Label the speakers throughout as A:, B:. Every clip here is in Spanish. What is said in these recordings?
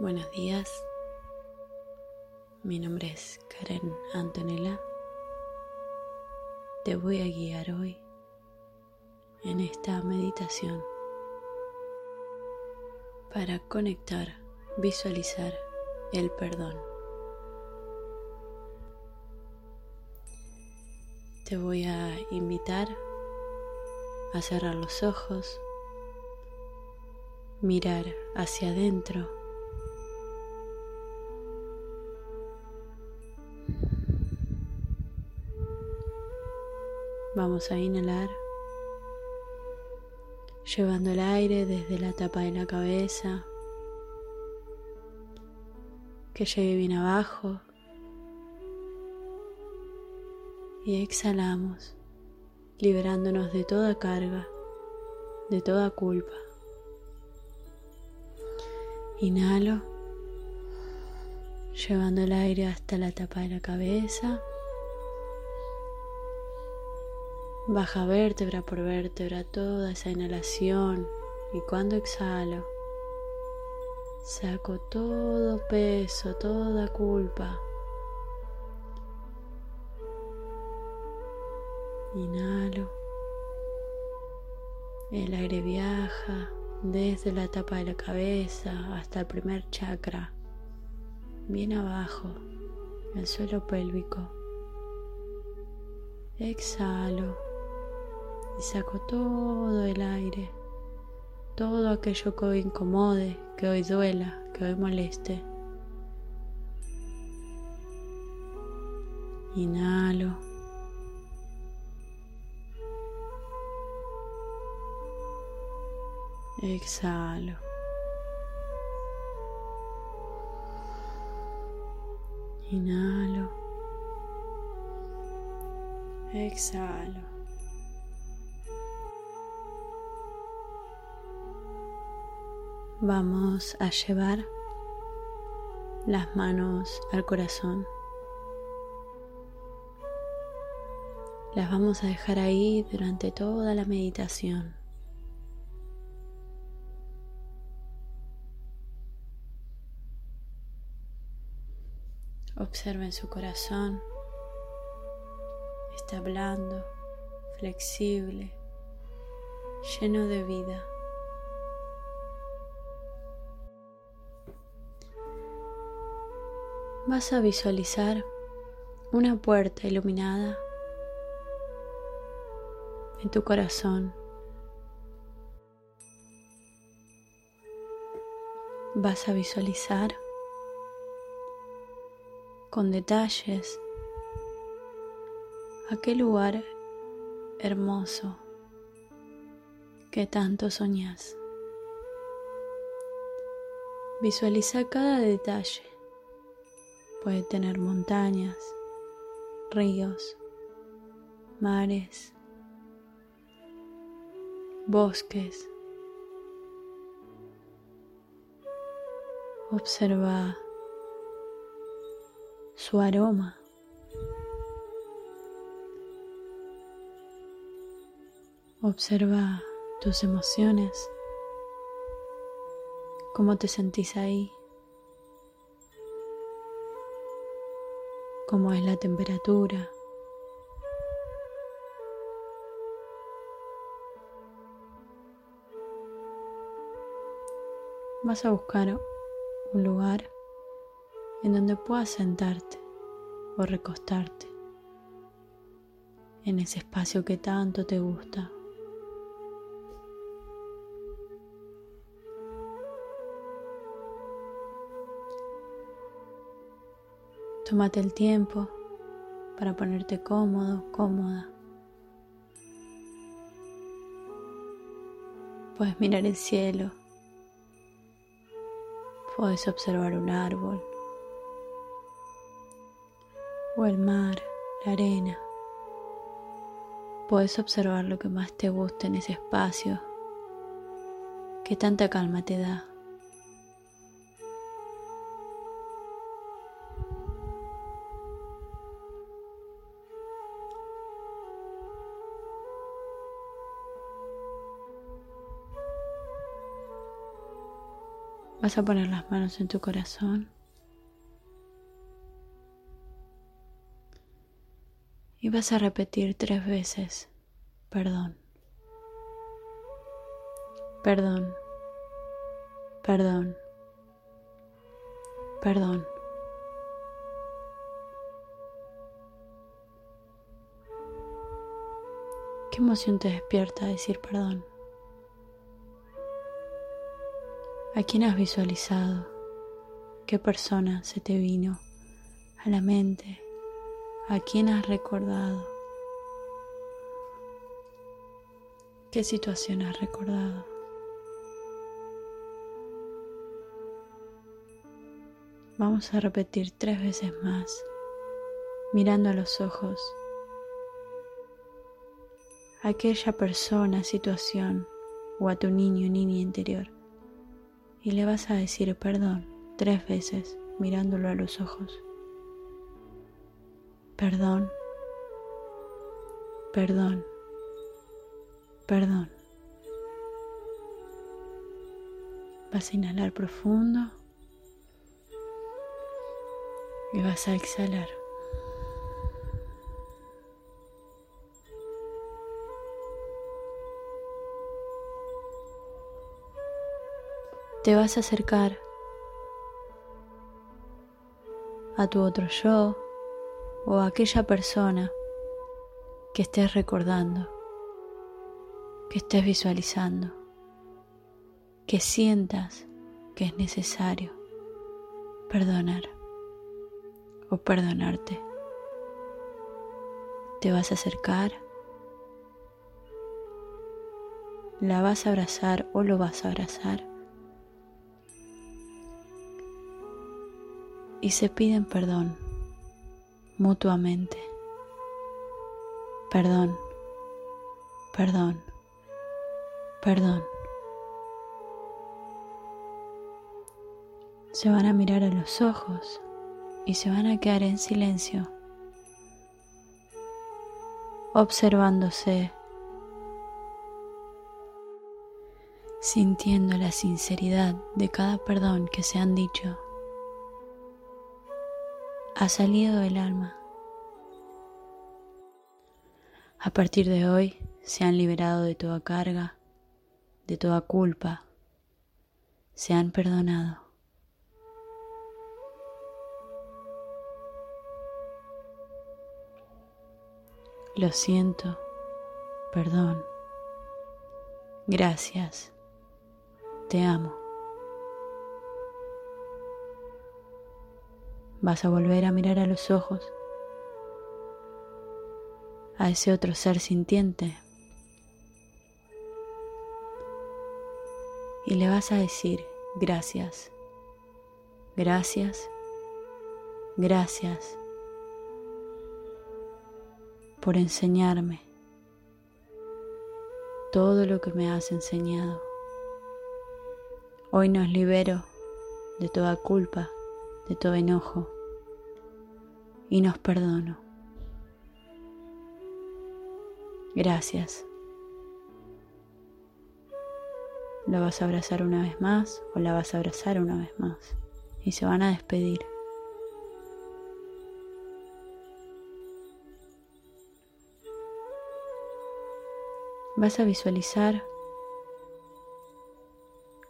A: Buenos días, mi nombre es Karen Antonella. Te voy a guiar hoy en esta meditación para conectar, visualizar el perdón. Te voy a invitar a cerrar los ojos, mirar hacia adentro Vamos a inhalar, llevando el aire desde la tapa de la cabeza, que llegue bien abajo. Y exhalamos, liberándonos de toda carga, de toda culpa. Inhalo, llevando el aire hasta la tapa de la cabeza. Baja vértebra por vértebra toda esa inhalación y cuando exhalo, saco todo peso, toda culpa. Inhalo. El aire viaja desde la tapa de la cabeza hasta el primer chakra, bien abajo, el suelo pélvico. Exhalo y saco todo el aire, todo aquello que hoy incomode, que hoy duela, que hoy moleste. Inhalo. Exhalo. Inhalo. Exhalo. Vamos a llevar las manos al corazón. Las vamos a dejar ahí durante toda la meditación. Observen su corazón. Está blando, flexible, lleno de vida. Vas a visualizar una puerta iluminada en tu corazón. Vas a visualizar con detalles aquel lugar hermoso que tanto soñas. Visualiza cada detalle Puede tener montañas, ríos, mares, bosques. Observa su aroma. Observa tus emociones, cómo te sentís ahí. Cómo es la temperatura. Vas a buscar un lugar en donde puedas sentarte o recostarte en ese espacio que tanto te gusta. Tómate el tiempo para ponerte cómodo, cómoda. Puedes mirar el cielo. Puedes observar un árbol. O el mar, la arena. Puedes observar lo que más te gusta en ese espacio que tanta calma te da. Vas a poner las manos en tu corazón. Y vas a repetir tres veces, perdón, perdón, perdón, perdón. ¿Qué emoción te despierta decir perdón? ¿A quién has visualizado? ¿Qué persona se te vino a la mente? ¿A quién has recordado? ¿Qué situación has recordado? Vamos a repetir tres veces más, mirando a los ojos aquella persona, situación o a tu niño o niña interior y le vas a decir perdón tres veces mirándolo a los ojos. Perdón, perdón, perdón. Vas a inhalar profundo y vas a exhalar. Te vas a acercar a tu otro yo o a aquella persona que estés recordando, que estés visualizando, que sientas que es necesario perdonar o perdonarte. Te vas a acercar, la vas a abrazar o lo vas a abrazar y se piden perdón mutuamente. Perdón, perdón, perdón. Se van a mirar a los ojos y se van a quedar en silencio, observándose, sintiendo la sinceridad de cada perdón que se han dicho ha salido del alma. A partir de hoy se han liberado de toda carga, de toda culpa, se han perdonado. Lo siento, perdón, gracias, te amo. Vas a volver a mirar a los ojos a ese otro ser sintiente y le vas a decir gracias, gracias, gracias por enseñarme todo lo que me has enseñado. Hoy nos libero de toda culpa de todo enojo y nos perdono. Gracias. ¿La vas a abrazar una vez más o la vas a abrazar una vez más? Y se van a despedir. Vas a visualizar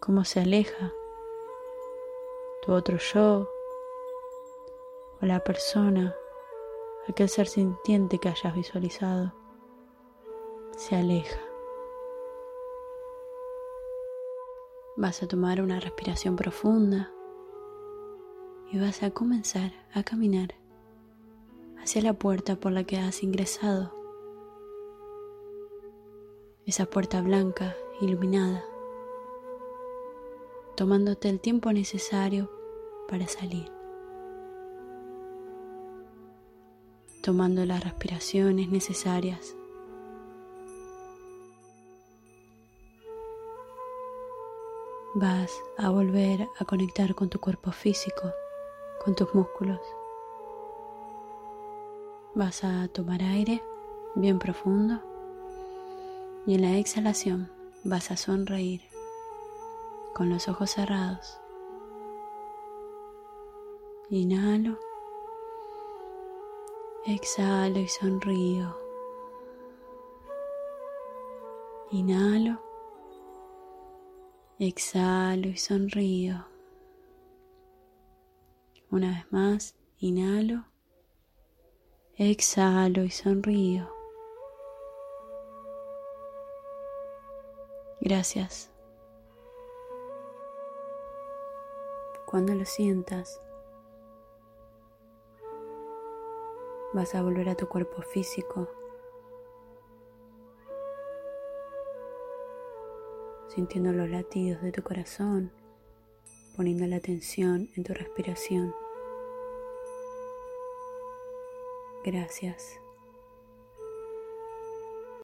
A: cómo se aleja tu otro yo o la persona, aquel ser sintiente que hayas visualizado, se aleja. Vas a tomar una respiración profunda y vas a comenzar a caminar hacia la puerta por la que has ingresado. Esa puerta blanca, iluminada, tomándote el tiempo necesario para salir. Tomando las respiraciones necesarias. Vas a volver a conectar con tu cuerpo físico, con tus músculos. Vas a tomar aire bien profundo y en la exhalación vas a sonreír con los ojos cerrados Inhalo. Exhalo y sonrío. Inhalo. Exhalo y sonrío. Una vez más, inhalo. Exhalo y sonrío. Gracias. Cuando lo sientas, vas a volver a tu cuerpo físico, sintiendo los latidos de tu corazón, poniendo la atención en tu respiración. Gracias.